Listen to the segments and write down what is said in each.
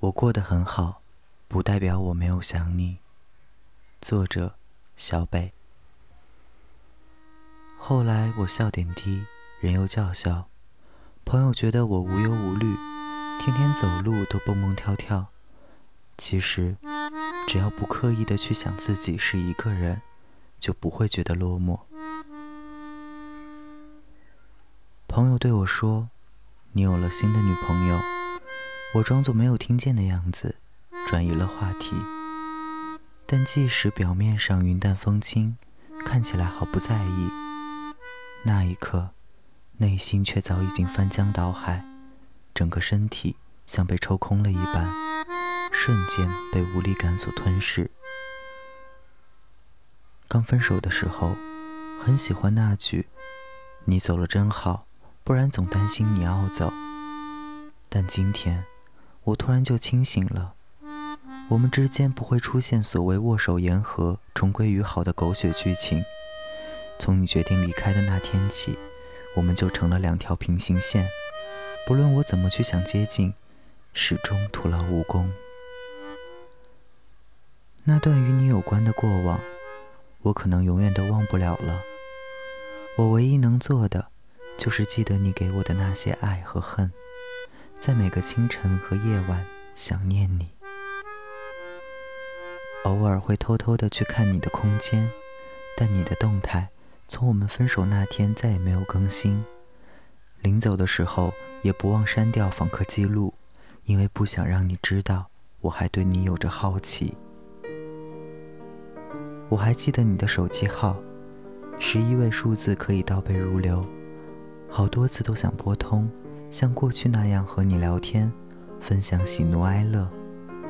我过得很好，不代表我没有想你。作者：小北。后来我笑点低，人又叫嚣，朋友觉得我无忧无虑，天天走路都蹦蹦跳跳。其实，只要不刻意的去想自己是一个人，就不会觉得落寞。朋友对我说：“你有了新的女朋友。”我装作没有听见的样子，转移了话题。但即使表面上云淡风轻，看起来毫不在意，那一刻，内心却早已经翻江倒海，整个身体像被抽空了一般，瞬间被无力感所吞噬。刚分手的时候，很喜欢那句：“你走了真好。”不然总担心你要走，但今天我突然就清醒了。我们之间不会出现所谓握手言和、重归于好的狗血剧情。从你决定离开的那天起，我们就成了两条平行线。不论我怎么去想接近，始终徒劳无功。那段与你有关的过往，我可能永远都忘不了了。我唯一能做的。就是记得你给我的那些爱和恨，在每个清晨和夜晚想念你。偶尔会偷偷的去看你的空间，但你的动态从我们分手那天再也没有更新。临走的时候也不忘删掉访客记录，因为不想让你知道我还对你有着好奇。我还记得你的手机号，十一位数字可以倒背如流。好多次都想拨通，像过去那样和你聊天，分享喜怒哀乐，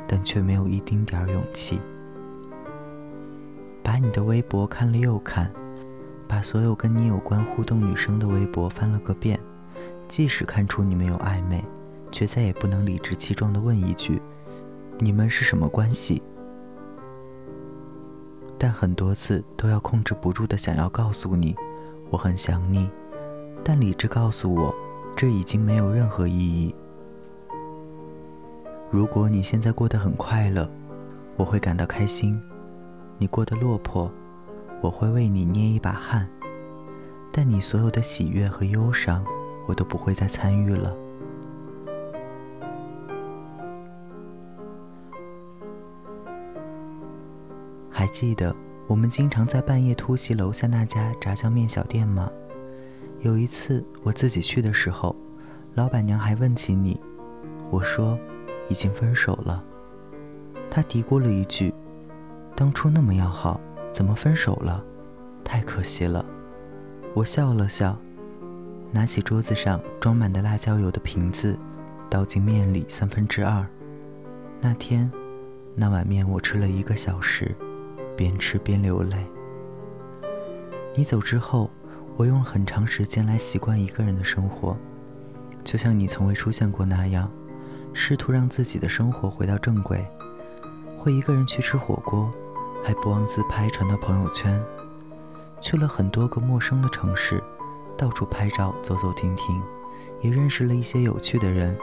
但却没有一丁点儿勇气。把你的微博看了又看，把所有跟你有关互动女生的微博翻了个遍，即使看出你们有暧昧，却再也不能理直气壮地问一句：“你们是什么关系？”但很多次都要控制不住的想要告诉你，我很想你。但理智告诉我，这已经没有任何意义。如果你现在过得很快乐，我会感到开心；你过得落魄，我会为你捏一把汗。但你所有的喜悦和忧伤，我都不会再参与了。还记得我们经常在半夜突袭楼下那家炸酱面小店吗？有一次我自己去的时候，老板娘还问起你，我说已经分手了。她嘀咕了一句：“当初那么要好，怎么分手了？太可惜了。”我笑了笑，拿起桌子上装满的辣椒油的瓶子，倒进面里三分之二。那天，那碗面我吃了一个小时，边吃边流泪。你走之后。我用了很长时间来习惯一个人的生活，就像你从未出现过那样，试图让自己的生活回到正轨。会一个人去吃火锅，还不忘自拍传到朋友圈。去了很多个陌生的城市，到处拍照走走停停，也认识了一些有趣的人，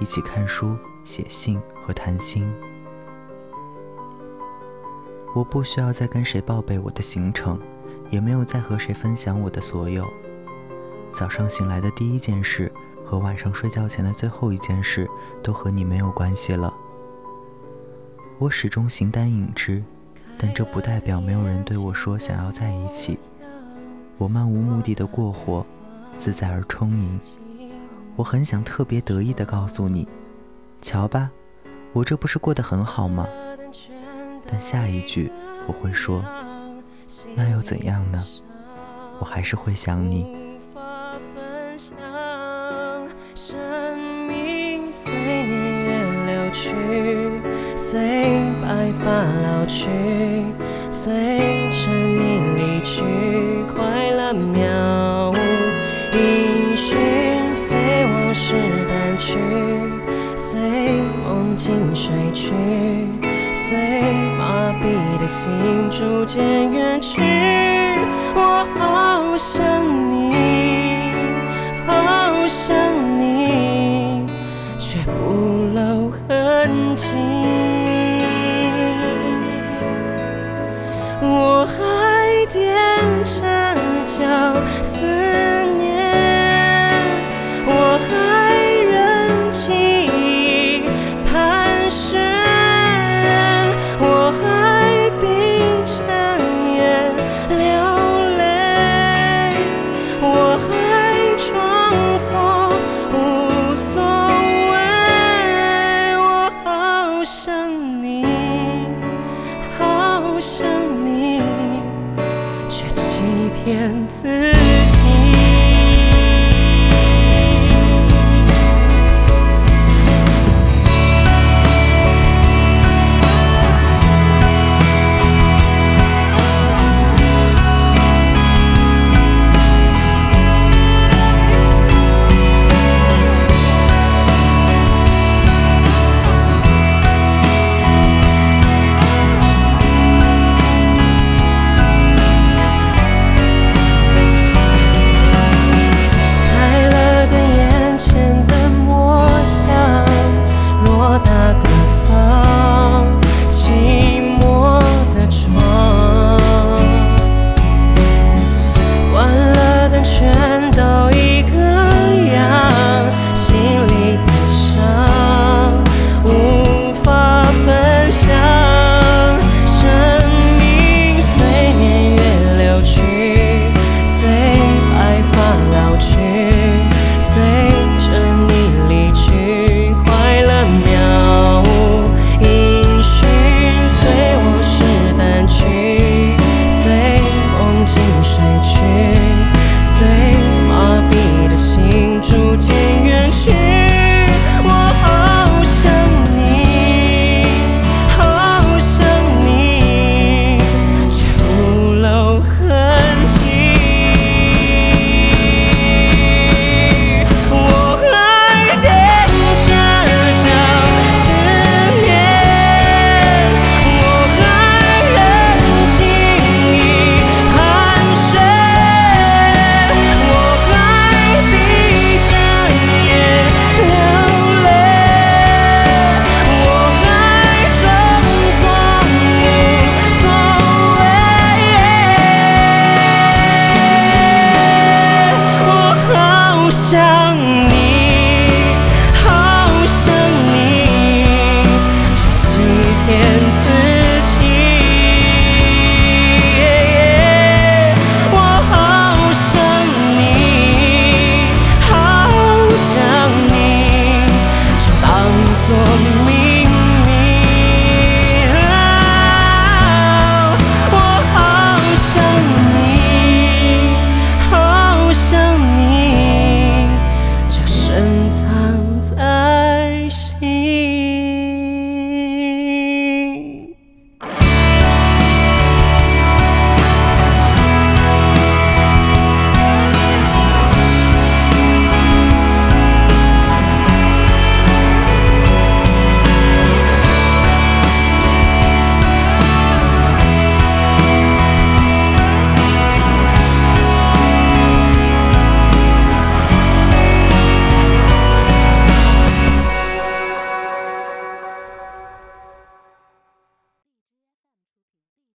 一起看书、写信和谈心。我不需要再跟谁报备我的行程。也没有再和谁分享我的所有。早上醒来的第一件事和晚上睡觉前的最后一件事都和你没有关系了。我始终形单影只，但这不代表没有人对我说想要在一起。我漫无目的的过活，自在而充盈。我很想特别得意的告诉你，瞧吧，我这不是过得很好吗？但下一句我会说。那又怎样呢？我还是会想你。生命随年月流去，随白发老去，随着你离去，快乐渺无音讯，随往事淡去，随梦境睡去。随麻痹的心逐渐远去，我好想你，好想你，却不露痕。迹，我还踮着脚骗自己。